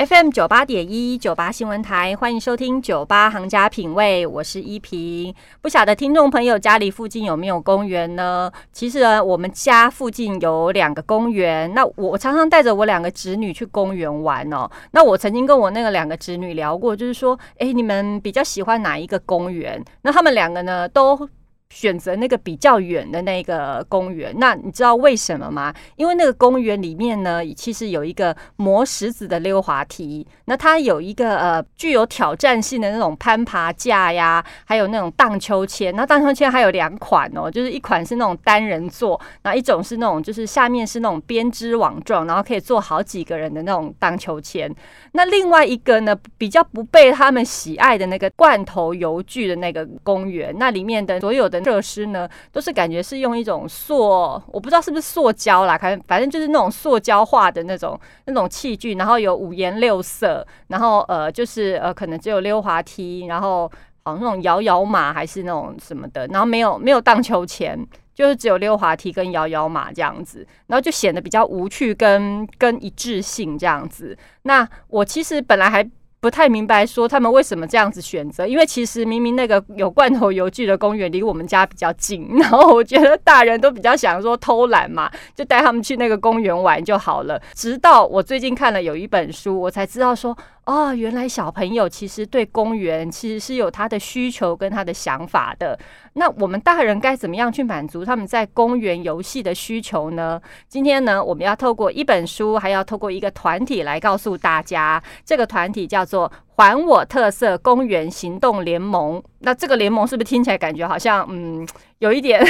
FM 九八点一九八新闻台，欢迎收听九八行家品味，我是依萍。不晓得听众朋友家里附近有没有公园呢？其实，我们家附近有两个公园。那我常常带着我两个侄女去公园玩哦。那我曾经跟我那个两个侄女聊过，就是说，哎，你们比较喜欢哪一个公园？那他们两个呢，都。选择那个比较远的那个公园，那你知道为什么吗？因为那个公园里面呢，其实有一个磨石子的溜滑梯，那它有一个呃具有挑战性的那种攀爬架呀，还有那种荡秋千。那荡秋千还有两款哦，就是一款是那种单人坐，那一种是那种就是下面是那种编织网状，然后可以坐好几个人的那种荡秋千。那另外一个呢，比较不被他们喜爱的那个罐头游具的那个公园，那里面的所有的。设施呢，都是感觉是用一种塑，我不知道是不是塑胶啦，反正反正就是那种塑胶化的那种那种器具，然后有五颜六色，然后呃，就是呃，可能只有溜滑梯，然后好像那种摇摇马还是那种什么的，然后没有没有荡秋千，就是只有溜滑梯跟摇摇马这样子，然后就显得比较无趣跟跟一致性这样子。那我其实本来还。不太明白说他们为什么这样子选择，因为其实明明那个有罐头邮具的公园离我们家比较近，然后我觉得大人都比较想说偷懒嘛，就带他们去那个公园玩就好了。直到我最近看了有一本书，我才知道说。哦，原来小朋友其实对公园其实是有他的需求跟他的想法的。那我们大人该怎么样去满足他们在公园游戏的需求呢？今天呢，我们要透过一本书，还要透过一个团体来告诉大家。这个团体叫做“还我特色公园行动联盟”。那这个联盟是不是听起来感觉好像嗯，有一点？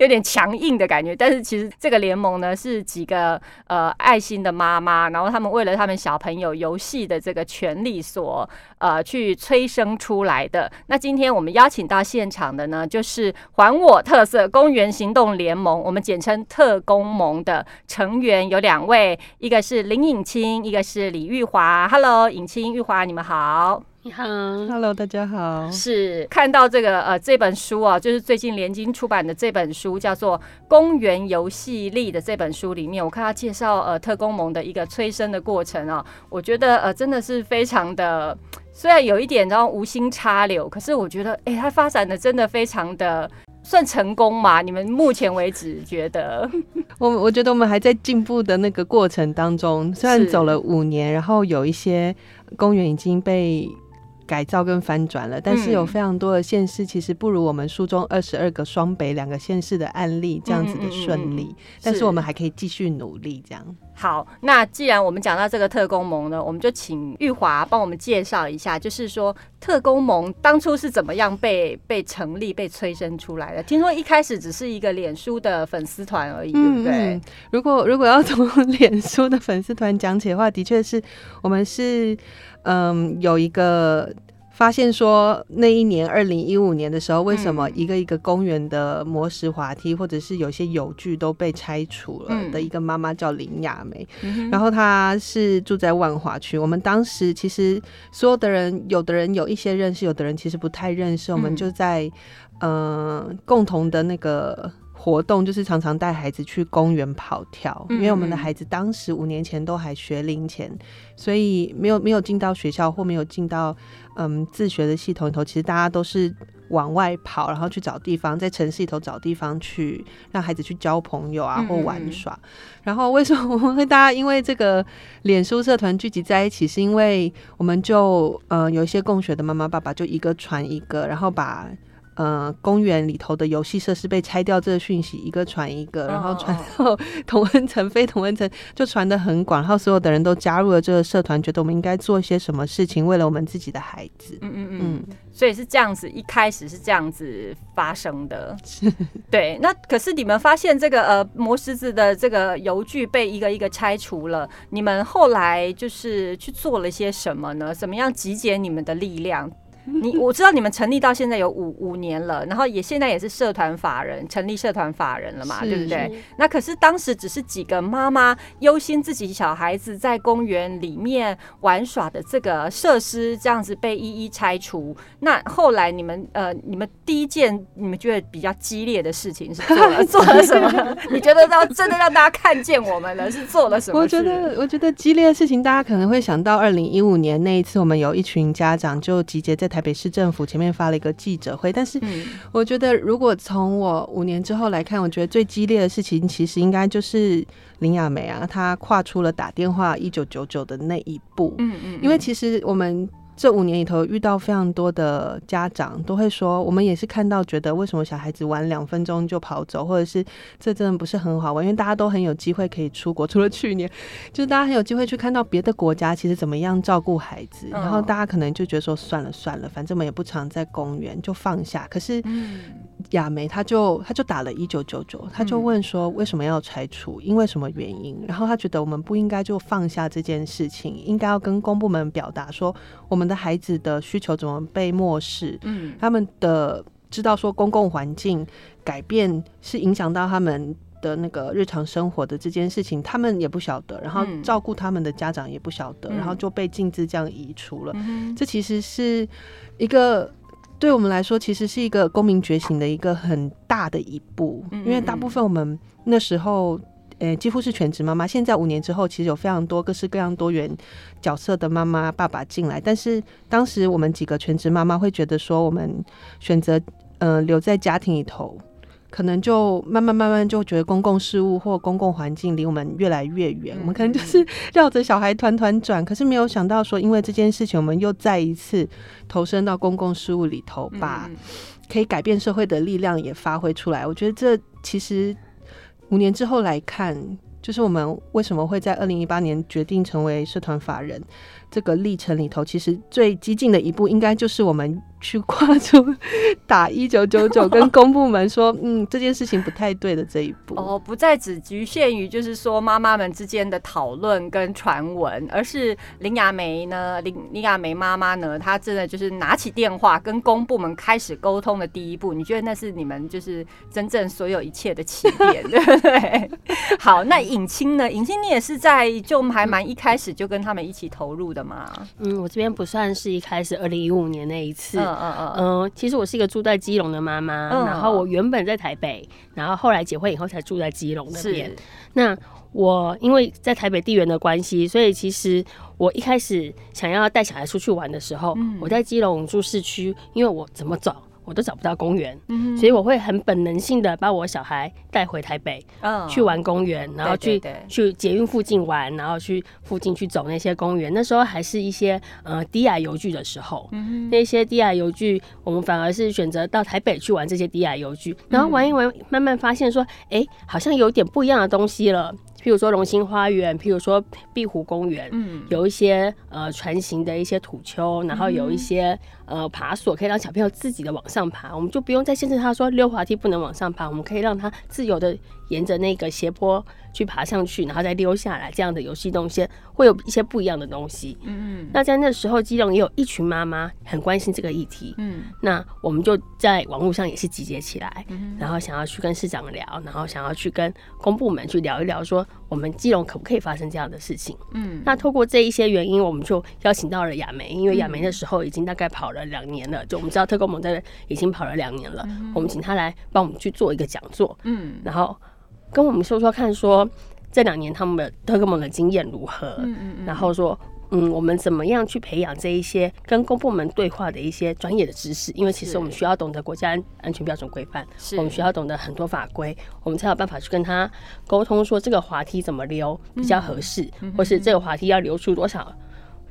有点强硬的感觉，但是其实这个联盟呢是几个呃爱心的妈妈，然后他们为了他们小朋友游戏的这个权利所呃去催生出来的。那今天我们邀请到现场的呢，就是还我特色公园行动联盟，我们简称特工盟的成员有两位，一个是林颖清，一个是李玉华。Hello，颖清、玉华，你们好。你好，Hello，大家好。是看到这个呃这本书啊，就是最近联经出版的这本书，叫做《公园游戏力》的这本书里面，我看他介绍呃特工盟的一个催生的过程啊，我觉得呃真的是非常的，虽然有一点然后无心插柳，可是我觉得哎，它发展的真的非常的算成功嘛？你们目前为止觉得？我我觉得我们还在进步的那个过程当中，虽然走了五年，然后有一些公园已经被。改造跟翻转了，但是有非常多的县市其实不如我们书中二十二个双北两个县市的案例这样子的顺利，但是我们还可以继续努力。这样好，那既然我们讲到这个特工盟呢，我们就请玉华帮我们介绍一下，就是说特工盟当初是怎么样被被成立、被催生出来的？听说一开始只是一个脸书的粉丝团而已，对不对？如果如果要从 脸书的粉丝团讲起的话，的确是我们是。嗯，有一个发现说，那一年二零一五年的时候，为什么一个一个公园的磨石滑梯，或者是有些有具都被拆除了的一个妈妈叫林雅梅，然后她是住在万华区。我们当时其实所有的人，有的人有一些认识，有的人其实不太认识。我们就在嗯共同的那个。活动就是常常带孩子去公园跑跳，因为我们的孩子当时五年前都还学龄前，所以没有没有进到学校或没有进到嗯自学的系统里头。其实大家都是往外跑，然后去找地方，在城市里头找地方去让孩子去交朋友啊或玩耍。然后为什么我们会大家因为这个脸书社团聚集在一起？是因为我们就呃有一些共学的妈妈爸爸就一个传一个，然后把。呃，公园里头的游戏设施被拆掉，这个讯息一个传一个，然后传到同恩城、非同恩城，就传的很广。然后所有的人都加入了这个社团，觉得我们应该做一些什么事情，为了我们自己的孩子。嗯嗯嗯，所以是这样子，一开始是这样子发生的。对，那可是你们发现这个呃磨石子的这个油具被一个一个拆除了，你们后来就是去做了些什么呢？怎么样集结你们的力量？你我知道你们成立到现在有五五年了，然后也现在也是社团法人，成立社团法人了嘛，对不对？那可是当时只是几个妈妈忧心自己小孩子在公园里面玩耍的这个设施这样子被一一拆除。那后来你们呃，你们第一件你们觉得比较激烈的事情是做了 做了什么？你觉得让真的让大家看见我们了，是做了什么？我觉得，我觉得激烈的事情，大家可能会想到二零一五年那一次，我们有一群家长就集结在台北市政府前面发了一个记者会。但是，我觉得如果从我五年之后来看，我觉得最激烈的事情，其实应该就是林雅梅啊，她跨出了打电话一九九九的那一步。嗯嗯，因为其实我们这五年里头遇到非常多的家长都会说，我们也是看到觉得为什么小孩子玩两分钟就跑走，或者是这真的不是很好玩，因为大家都很有机会可以出国，除了去年，就是大家很有机会去看到别的国家其实怎么样照顾孩子，嗯。然后大家可能就觉得说算了算了，反正我们也不常在公园，就放下。可是嗯亚梅他就他就打了一九九九，他就问说为什么要拆除，因为什么原因？然后他觉得我们不应该就放下这件事情，应该要跟公部门表达说我们的孩子的需求怎么被漠视，嗯他们的知道说公共环境改变是影响到他们。的那个日常生活的这件事情，他们也不晓得，然后嗯照顾他们的家长也不晓得，嗯然后就被禁止这样移除了。嗯这其实是一个对我们来说，其实是一个公民觉醒的一个很大的一步，因为大部分我们那时候。呃，几乎是全职妈妈。现在五年之后，其实有非常多各式各样多元角色的妈妈、爸爸进来。但是当时我们几个全职妈妈会觉得说，我们选择呃留在家庭里头，可能就慢慢慢慢就觉得公共事务或公共环境离我们越来越远。我们可能就是绕着小孩团团转，可是没有想到说，因为这件事情，我们又再一次投身到公共事务里头，把嗯可以改变社会的力量也发挥出来。我觉得这其实五年之后来看，就是我们为什么会在二零一八年决定成为社团法人这个历程里头，其实最激进的一步，应该就是我们去跨出打一九九九，跟公部门说，嗯，这件事情不太对的这一步。哦，不再只局限于就是说妈妈们之间的讨论跟传闻，而是林雅梅呢，林林雅梅妈妈呢，她真的就是拿起电话跟公部门开始沟通的第一步。你觉得那是你们就是真正所有一切的起点，对不对？好，那尹清呢？尹清你也是在就还蛮一开始就跟他们一起投入的嘛？嗯，我这边不算是一开始二零一五年那一次，嗯嗯嗯，嗯，其实我是一个住在基隆的妈妈，嗯。然后我原本在台北，然后后来结婚以后才住在基隆那边。那我因为在台北地缘的关系，所以其实我一开始想要带小孩出去玩的时候，嗯。我在基隆住市区，因为我怎么找我都找不到公园，嗯所以我会很本能性的把我小孩带回台北嗯。去玩公园，然后去去捷运附近玩，然后去附近去走那些公园。那时候还是一些呃低矮游具的时候，嗯那些低矮游具，我们反而是选择到台北去玩这些低矮游具，然后玩一玩，慢慢发现说，哎、好像有点不一样的东西了。譬如说龙兴花园，譬如说碧湖公园，嗯。有一些呃船型的一些土丘，然后有一些呃爬索，可以让小朋友自己的往上爬，我们就不用再限制他说溜滑梯不能往上爬，我们可以让他自由的沿着那个斜坡去爬上去，然后再溜下来，这样的游戏动线会有一些不一样的东西。嗯那在那时候，基隆也有一群妈妈很关心这个议题，嗯。那我们就在网络上也是集结起来，嗯然后想要去跟市长聊，然后想要去跟公部门去聊一聊，说我们基隆可不可以发生这样的事情。嗯那透过这一些原因，我们就邀请到了亚梅，因为亚梅那时候已经大概跑了两年了，就我们知道特工盟在已经跑了两年了，我们请他来帮我们去做一个讲座，嗯然后跟我们说说看说这两年他们的特工盟的经验如何，嗯嗯然后说。嗯，我们怎么样去培养这一些跟公部门对话的一些专业的知识？因为其实我们需要懂得国家安安全标准规范，是我们需要懂得很多法规，我们才有办法去跟他沟通，说这个滑梯怎么溜比较合适，或是这个滑梯要留出多少，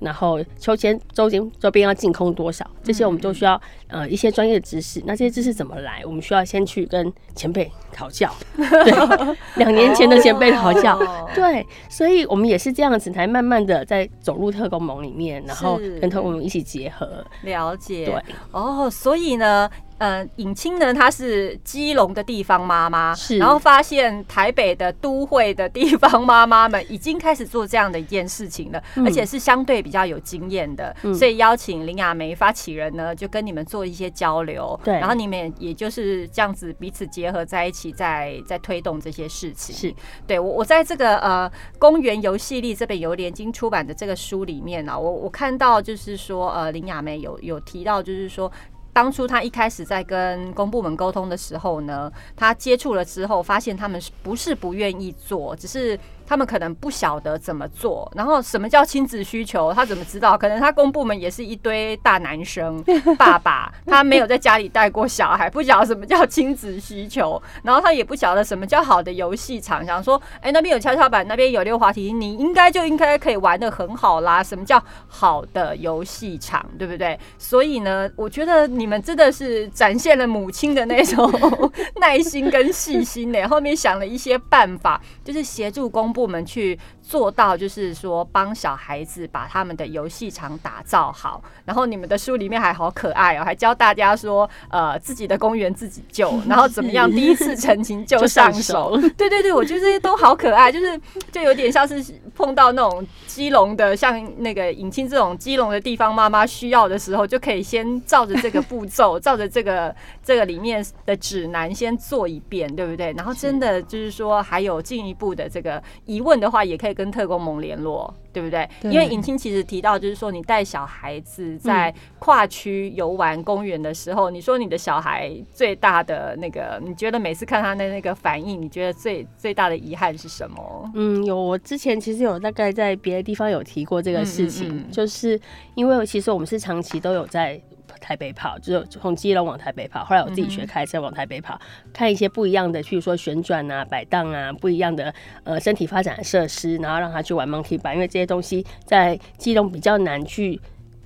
然后秋千周边周边要净空多少，这些我们都需要呃一些专业的知识。那这些知识怎么来？我们需要先去跟前辈讨教，对，两年前的前辈讨教。哦对，所以我们也是这样子，才慢慢的在走入特工盟里面，然后跟特工盟一起结合。了解，对，哦，所以呢，呃，尹清呢，她是基隆的地方妈妈，是然后发现台北的都会的地方妈妈们已经开始做这样的一件事情了，嗯而且是相对比较有经验的，嗯所以邀请林雅梅发起人呢，就跟你们做一些交流，对然后你们也也就是这样子彼此结合在一起，在在推动这些事情。是对我，我在这个呃《公园游戏力》这本由联经出版的这个书里面呢、我我看到就是说，呃，林雅梅有有提到，就是说。当初他一开始在跟公部门沟通的时候呢，他接触了之后，发现他们是不是不愿意做，只是他们可能不晓得怎么做。然后什么叫亲子需求，他怎么知道？可能他公部门也是一堆大男生 爸爸，他没有在家里带过小孩，不晓得什么叫亲子需求，然后他也不晓得什么叫好的游戏场，想说，哎、那边有跷跷板，那边有溜滑梯，你应该就应该可以玩的很好啦。什么叫好的游戏场，对不对？所以呢，我觉得你们真的是展现了母亲的那种 耐心跟细心呢。后面想了一些办法，就是协助公部我们去做到，就是说帮小孩子把他们的游戏场打造好。然后你们的书里面还好可爱哦，还教大家说，呃，自己的公园自己救，然后怎么样第一次成情就就上上手手。对对对，我觉得这些都好可爱，就是就有点像是碰到那种基隆的，像那个引清这种基隆的地方妈妈需要的时候，就可以先照着这个步骤，照着这个这个里面的指南先做一遍，对不对？然后真的就是说还有进一步的这个疑问的话，也可以跟特工盟联络。对不对？对因为尹清其实提到，就是说你带小孩子在跨区游玩公园的时候，你说你的小孩最大的那个，你觉得每次看他的那个反应，你觉得最最大的遗憾是什么？嗯，有，我之前其实有大概在别的地方有提过这个事情，嗯嗯嗯就是因为其实我们是长期都有在台北跑，就是从基隆往台北跑，后来我自己学开车往台北跑，看一些不一样的，譬如说旋转啊、摆荡啊，不一样的呃身体发展的设施，然后让他去玩 monkey 因为这些东西在基隆比较难去。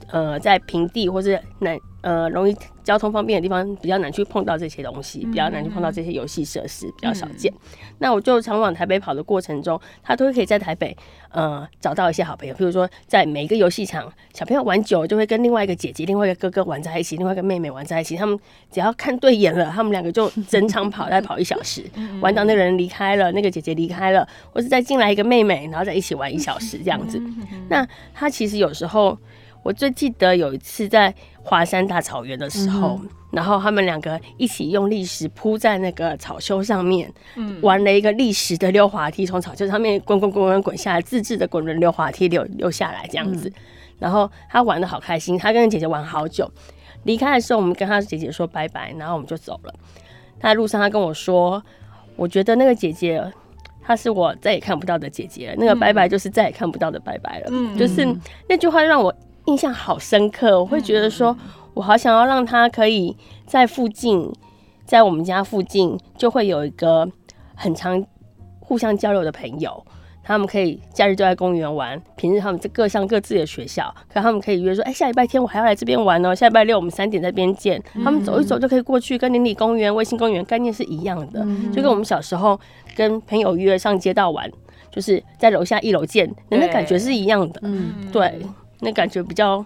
呃，在平地或是难呃容易交通方便的地方，比较难去碰到这些东西，比较难去碰到这些游戏设施，比较少见。那我就常往台北跑的过程中，他都会可以在台北呃找到一些好朋友，比如说在每一个游戏场，小朋友玩久了就会跟另外一个姐姐、另外一个哥哥玩在一起，另外一个妹妹玩在一起。他们只要看对眼了，他们两个就整场跑，再跑一小时，玩到那个人离开了，那个姐姐离开了，或是再进来一个妹妹，然后再一起玩一小时这样子。那他其实有时候。我最记得有一次在华山大草原的时候，然后他们两个一起用砾石铺在那个草丘上面，玩了一个砾石的溜滑梯，从草丘上面滚滚滚滚滚下来，自制的滚轮溜滑梯溜溜下来这样子。然后他玩的好开心，他跟姐姐玩好久。离开的时候，我们跟他姐姐说拜拜，然后我们就走了。他路上他跟我说，我觉得那个姐姐。她是我再也看不到的姐姐了，那个拜拜就是再也看不到的拜拜了。嗯就是那句话让我印象好深刻，我会觉得说，我好想要让他可以在附近，在我们家附近就会有一个很常互相交流的朋友。他们可以假日就在公园玩，平日他们各上各自的学校，可他们可以约说，哎、下礼拜天我还要来这边玩哦，下礼拜六我们三点在这边见。他们走一走就可以过去，跟邻里公园、卫星公园概念是一样的，就跟我们小时候跟朋友约上街道玩，就是在楼下一楼见，那对感觉是一样的。嗯，对，那感觉比较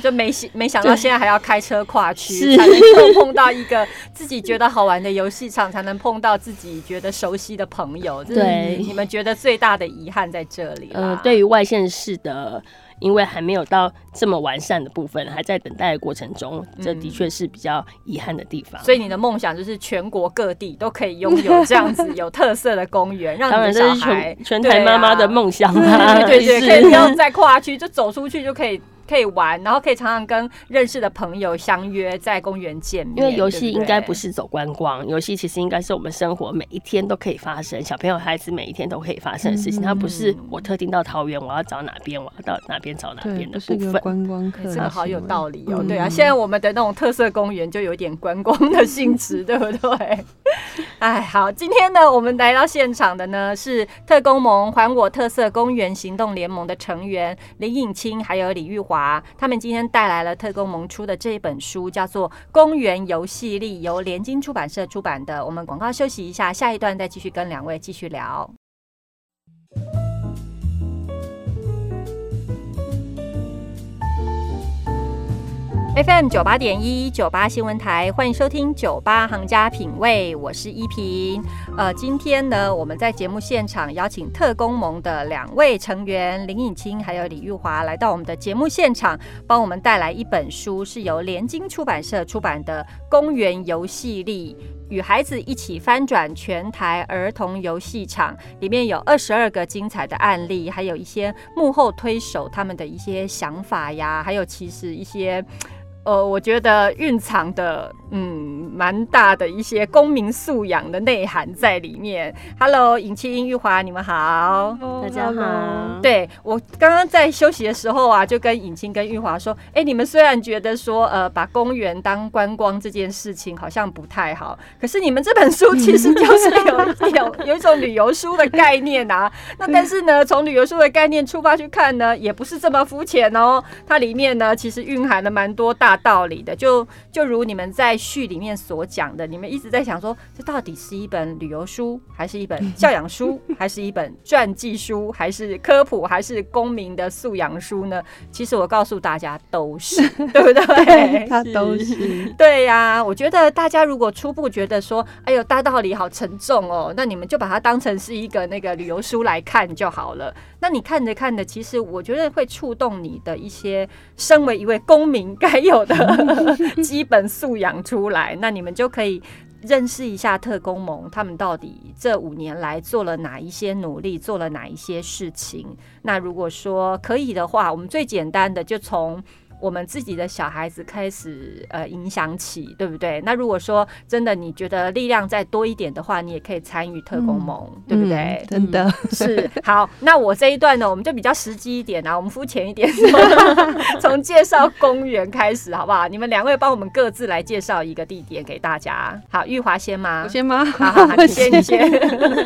就没想没想到现在还要开车跨区，是才能够碰到一个自己觉得好玩的游戏场，才能碰到自己觉得熟悉的朋友。对你们觉得最大的遗憾在这里。呃，对于外县市的，因为还没有到这么完善的部分，还在等待的过程中，这的确是比较遗憾的地方。所以你的梦想就是全国各地都可以拥有这样子有特色的公园，让你的当然，这是小孩全全台妈妈的梦想 对对对 可以不用再跨区，就走出去就可以可以玩，然后可以常常跟认识的朋友相约在公园见面。因为游戏应该不是走观光，游戏其实应该是我们生活每一天都可以发生，小朋友孩子每一天都可以发生的事情。它不是我特定到桃园，我要找哪边，我要到哪边找哪，边的部分。观光客的这个好有道理哦，嗯对啊，现在我们的那种特色公园就有点观光的性质，对不对？哎，好，今天呢，我们来到现场的呢是特工盟还我特色公园行动联盟的成员林颖清还有李玉华，他们今天带来了特工萌出的这一本书，叫做《公园游戏力》，由联经出版社出版的。我们广告休息一下，下一段再继续跟两位继续聊。FM 九八点一九八新闻台，欢迎收听九八行家品味，我是依萍。呃，今天呢，我们在节目现场邀请特工盟的两位成员林颖清还有李玉华来到我们的节目现场，帮我们带来一本书，是由联经出版社出版的《公园游戏力》。与孩子一起翻转全台儿童游戏场，里面有二十二个精彩的案例，还有一些幕后推手他们的一些想法呀，还有其实一些。呃，我觉得蕴藏的嗯蛮大的一些公民素养的内涵在里面。Hello，尹清玉华，你们好，大家好。对我刚刚在休息的时候啊，就跟尹清跟玉华说，哎，你们虽然觉得说呃把公园当观光这件事情好像不太好，可是你们这本书其实就是有有有一种旅游书的概念啊。那但是呢，从旅游书的概念出发去看呢，也不是这么肤浅哦。它里面呢，其实蕴含了蛮多大。道理的，就就如你们在序里面所讲的，你们一直在想说，这到底是一本旅游书，还是一本教养书，还是一本传记书，还是科普，还是公民的素养书呢？其实我告诉大家，都是，对不对？它都是。对呀，我觉得大家如果初步觉得说，哎呦，大道理好沉重哦，那你们就把它当成是一个那个旅游书来看就好了。那你看着看着，其实我觉得会触动你的一些身为一位公民该有的 基本素养出来。那你们就可以认识一下特工盟，他们到底这五年来做了哪一些努力，做了哪一些事情。那如果说可以的话，我们最简单的就从。我们自己的小孩子开始呃影响起，对不对？那如果说真的你觉得力量再多一点的话，你也可以参与特工盟，对不对？真的是好。那我这一段呢，我们就比较实际一点啊，我们肤浅一点，从介绍公园开始，好 不好？你们两位帮我们各自来介绍一个地点给大家。好，玉华先吗？我 先吗？好好好，你先，你先。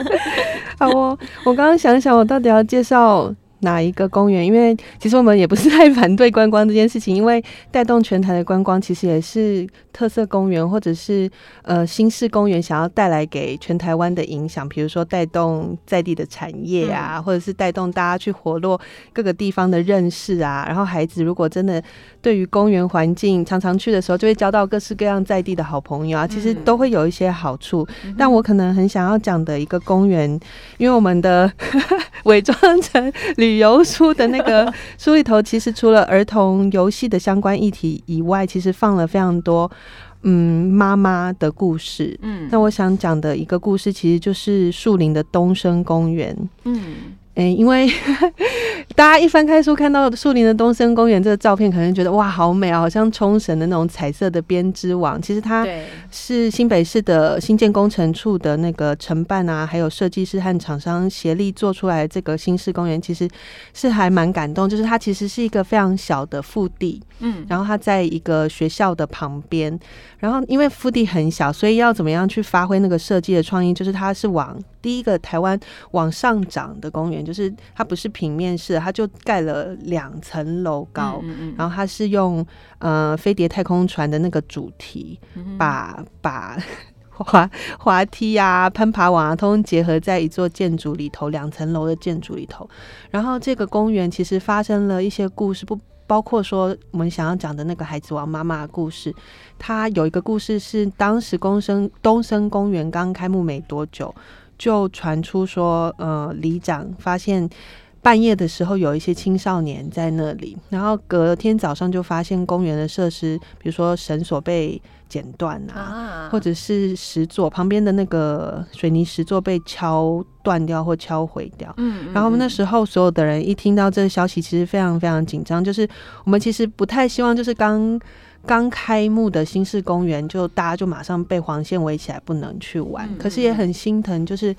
好哦，我刚刚想想，我到底要介绍。哪一个公园？因为其实我们也不是太反对观光这件事情，因为带动全台的观光，其实也是特色公园或者是呃新式公园想要带来给全台湾的影响。比如说带动在地的产业啊，或者是带动大家去活络各个地方的认识啊。然后孩子如果真的对于公园环境常常去的时候，就会交到各式各样在地的好朋友啊，其实都会有一些好处。但我可能很想要讲的一个公园，因为我们的伪装成。旅游书的那个 书里头，其实除了儿童游戏的相关议题以外，其实放了非常多嗯妈妈的故事。嗯，那我想讲的一个故事，其实就是树林的东升公园。嗯。哎，因为 大家一翻开书看到树林的东森公园这个照片，可能觉得哇，好美啊，好像冲绳的那种彩色的编织网。其实它是新北市的新建工程处的那个承办啊，还有设计师和厂商协力做出来这个新式公园，其实是还蛮感动。就是它其实是一个非常小的腹地，嗯，然后它在一个学校的旁边，然后因为腹地很小，所以要怎么样去发挥那个设计的创意？就是它是往第一个台湾往上涨的公园。就是它不是平面式，它就盖了两层楼高，然后它是用呃飞碟太空船的那个主题，把把 滑滑梯啊、攀爬网啊，通通结合在一座建筑里头，两层楼的建筑里头。然后这个公园其实发生了一些故事，不包括说我们想要讲的那个孩子王妈妈的故事。它有一个故事是当时公生东升公园刚开幕没多久。就传出说，呃，里长发现半夜的时候有一些青少年在那里，然后隔天早上就发现公园的设施，比如说绳索被剪断啊，或者是石座旁边的那个水泥石座被敲断掉或敲毁掉。嗯，然后那时候所有的人一听到这个消息，其实非常非常紧张，就是我们其实不太希望，就是刚。刚开幕的新式公园，就大家就马上被黄线围起来，不能去玩。可是也很心疼，就是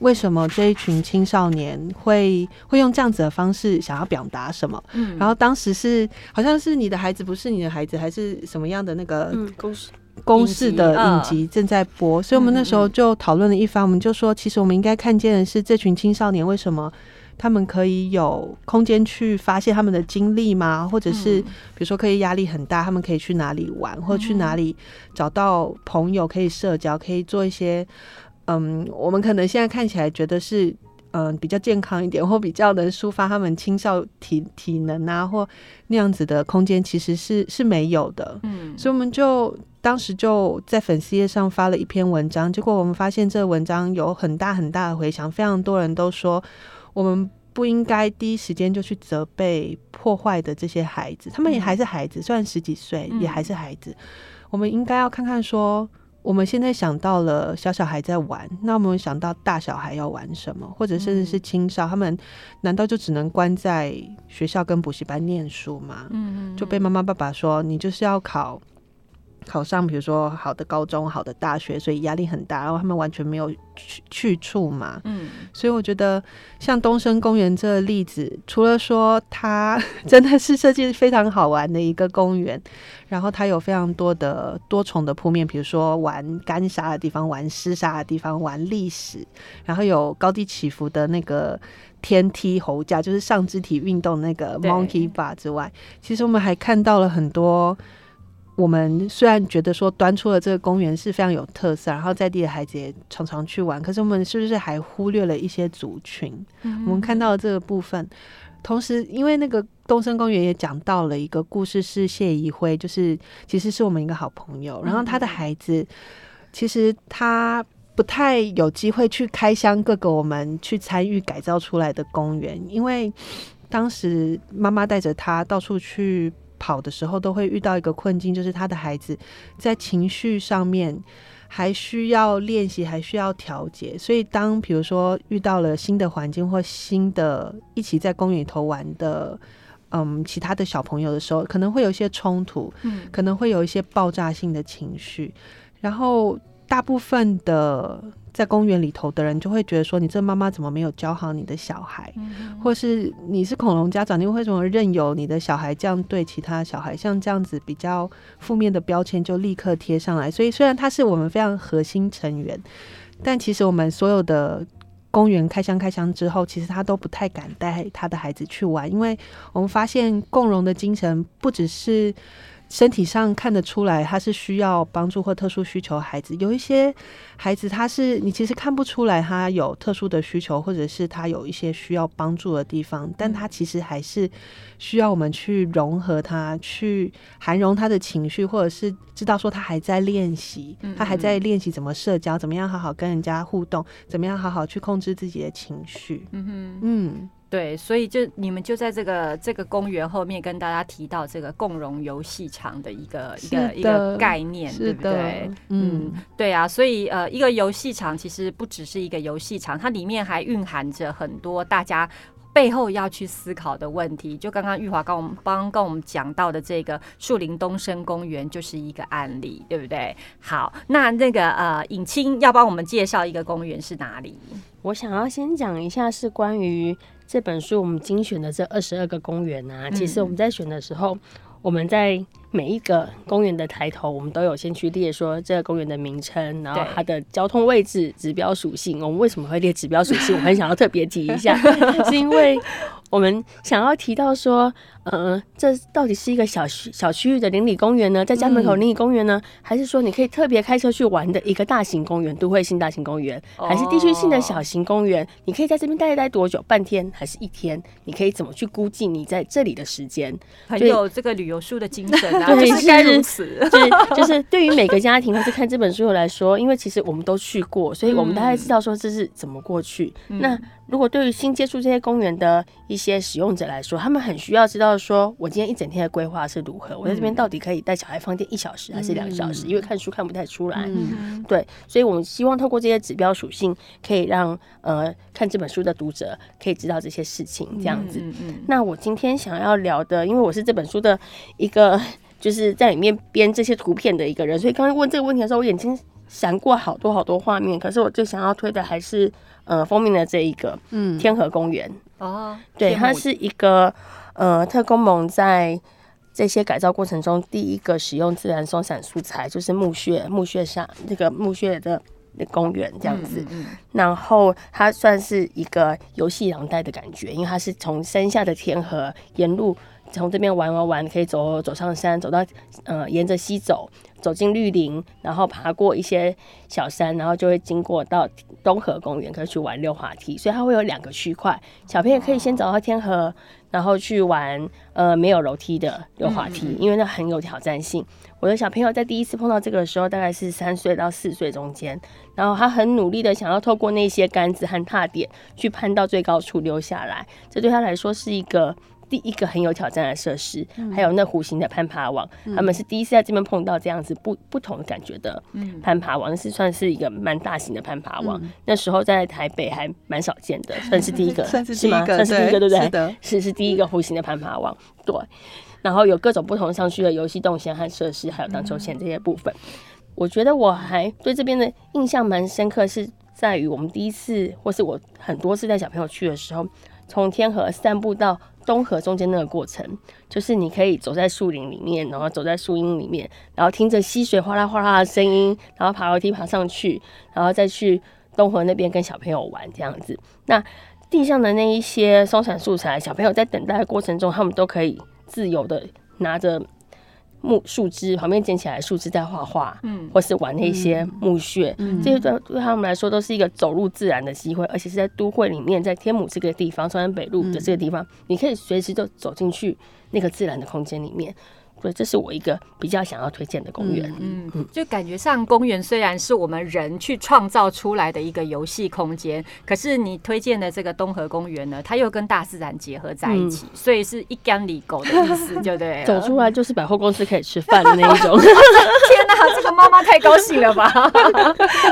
为什么这一群青少年会会用这样子的方式想要表达什么？嗯，然后当时是好像是你的孩子不是你的孩子，还是什么样的那个公式公式的影集正在播，所以我们那时候就讨论了一番，我们就说，其实我们应该看见的是这群青少年为什么。他们可以有空间去发泄他们的精力吗？或者是比如说，可以压力很大，他们可以去哪里玩，或去哪里找到朋友可以社交，可以做一些嗯，我们可能现在看起来觉得是嗯、比较健康一点，或比较能抒发他们青少体体能啊，或那样子的空间，其实是是没有的。嗯所以我们就当时就在粉丝页上发了一篇文章，结果我们发现这个文章有很大很大的回响，非常多人都说我们不应该第一时间就去责备破坏的这些孩子，他们也还是孩子，虽然十几岁嗯也还是孩子，我们应该要看看说。我们现在想到了小小孩在玩，那我们想到大小孩要玩什么，或者甚至是青少，他们难道就只能关在学校跟补习班念书吗？嗯就被妈妈爸爸说你就是要考考上，比如说好的高中、好的大学，所以压力很大，然后他们完全没有去去处嘛。嗯所以我觉得像东升公园这个例子，除了说它真的是设计非常好玩的一个公园，然后它有非常多的多重的铺面，比如说玩干沙的地方、玩湿沙的地方、玩历史，然后有高低起伏的那个。天梯猴架就是上肢体运动那个 monkey bar 之外，其实我们还看到了很多。我们虽然觉得说端出了这个公园是非常有特色，然后在地的孩子也常常去玩，可是我们是不是还忽略了一些族群？嗯我们看到了这个部分，同时因为那个东升公园也讲到了一个故事，是谢怡辉，就是其实是我们一个好朋友，然后他的孩子其实他。不太有机会去开箱各个我们去参与改造出来的公园，因为当时妈妈带着他到处去跑的时候，都会遇到一个困境，就是他的孩子在情绪上面还需要练习，还需要调节。所以当比如说遇到了新的环境或新的一起在公园里头玩的。嗯，其他的小朋友的时候，可能会有一些冲突，嗯可能会有一些爆炸性的情绪，然后大部分的在公园里头的人就会觉得说，你这妈妈怎么没有教好你的小孩？嗯或是你是恐龙家长，你为什么任由你的小孩这样对其他小孩？像这样子比较负面的标签就立刻贴上来。所以虽然他是我们非常核心成员，但其实我们所有的公园开箱开箱之后，其实他都不太敢带他的孩子去玩，因为我们发现共融的精神不只是。身体上看得出来，他是需要帮助或特殊需求孩子。有一些孩子，他是你其实看不出来他有特殊的需求，或者是他有一些需要帮助的地方，但他其实还是需要我们去融合他，去涵容他的情绪，或者是知道说他还在练习，他还在练习怎么社交，怎么样好好跟人家互动，怎么样好好去控制自己的情绪。嗯哼。嗯，对，所以就你们就在这个这个公园后面跟大家提到这个共融游戏场的一个一个一个概念，对不对？，嗯嗯，对啊，所以呃，一个游戏场其实不只是一个游戏场，它里面还蕴含着很多大家。背后要去思考的问题，就刚刚玉华跟我们帮跟我们讲到的这个树林东升公园就是一个案例，对不对？好，那那个呃，尹清要帮我们介绍一个公园是哪里？我想要先讲一下是关于这本书我们精选的这二十二个公园啊。其实我们在选的时候，我们在每一个公园的抬头，我们都有先去列说这个公园的名称，然后它的交通位置、指标属性。我们为什么会列指标属性？我很想要特别提一下，是因为我们想要提到说，呃，这到底是一个小区小区域的邻里公园呢，在家门口邻里公园呢，还是说你可以特别开车去玩的一个大型公园，都会性大型公园，还是地区性的小型公园？你可以在这边待一待多久？半天还是一天？你可以怎么去估计你在这里的时间？很有这个旅游书的精神啊，对就是该如此。就是就是对于每个家庭或是看这本书来说，因为其实我们都去过，所以我们大概知道说这是怎么过去。那如果对于新接触这些公园的一些使用者来说，他们很需要知道说，我今天一整天的规划是如何，我在这边到底可以带小孩放电一小时还是两小时？因为看书看不太出来。嗯 对，所以我们希望透过这些指标属性，可以让呃看这本书的读者可以知道这些事情，这样子。那我今天想要聊的，因为我是这本书的一个就是在里面编这些图片的一个人，所以刚刚问这个问题的时候，我眼睛闪过好多好多画面。可是我最想要推的还是呃封面的这一个嗯天河公园，哦，对，它是一个呃特工盟在。这些改造过程中，第一个使用自然松散素材就是木屑，木屑上那个木屑的公园这样子。嗯然后它算是一个游戏廊带的感觉，因为它是从山下的天河沿路从这边玩玩玩，可以走走上山，走到呃沿着溪走，走进绿林，然后爬过一些小山，然后就会经过到东河公园，可以去玩溜滑梯。所以它会有两个区块，小朋友可以先走到天河，然后去玩呃没有楼梯的溜滑梯，因为那很有挑战性。我的小朋友在第一次碰到这个的时候，大概是三岁到四岁中间，然后他很努力的想要透过那些杆子和踏点去攀到最高处溜下来，这对他来说是一个。第一个很有挑战的设施，还有那弧形的攀爬网，他们是第一次在这边碰到这样子不不同的感觉的攀爬网，那是算是一个蛮大型的攀爬网。那时候在台北还蛮少见的，算是第一个，算是第一个，算是第一个，对不对？是是第一个弧形的攀爬网，对。然后有各种不同上去的游戏动线和设施，还有荡秋千这些部分。我觉得我还对这边的印象蛮深刻，是在于我们第一次或是我很多次带小朋友去的时候，从天河散步到。东河中间那个过程，就是你可以走在树林里面，然后走在树荫里面，然后听着溪水哗啦哗啦的声音，然后爬楼梯爬上去，然后再去东河那边跟小朋友玩这样子。那地上的那一些松散素材，小朋友在等待的过程中，他们都可以自由的拿着。木树枝旁边捡起来树枝在画画，嗯，或是玩那些木屑，这些对对他们来说都是一个走入自然的机会，而且是在都会里面，在天母这个地方，中山北路的这个地方，你可以随时就走进去那个自然的空间里面。对，这是我一个比较想要推荐的公园。嗯，就感觉上公园虽然是我们人去创造出来的一个游戏空间，可是你推荐的这个东河公园呢，它又跟大自然结合在一起，所以是一干里狗的意思，对不对？走出来就是百货公司可以吃饭的那一种。天哪，这个妈妈太高兴了吧！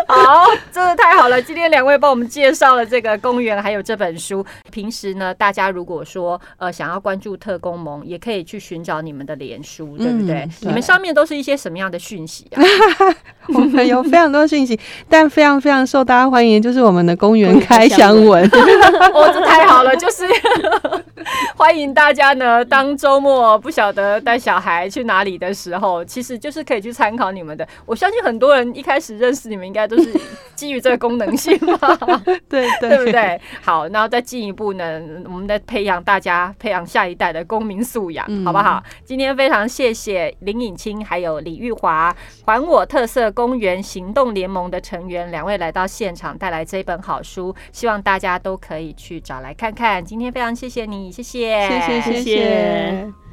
好，真的太好了。今天两位帮我们介绍了这个公园，还有这本书。平时呢，大家如果说呃想要关注特工盟，也可以去寻找你们的脸书。书对不对？你们上面都是一些什么样的讯息啊？我们有非常多讯息，但非常非常受大家欢迎，就是我们的公园开箱文。哦，这太好了，就是 欢迎大家呢。当周末不晓得带小孩去哪里的时候，其实就是可以去参考你们的。我相信很多人一开始认识你们，应该都是基于这个功能性吧。对对，对不对？好，然后再进一步呢，我们再培养大家，培养下一代的公民素养，好不好？今天非谢谢林颖清，还有李玉华，还我特色公园行动联盟的成员两位来到现场，带来这本好书，希望大家都可以去找来看看。今天非常谢谢你，谢谢，谢谢，谢谢。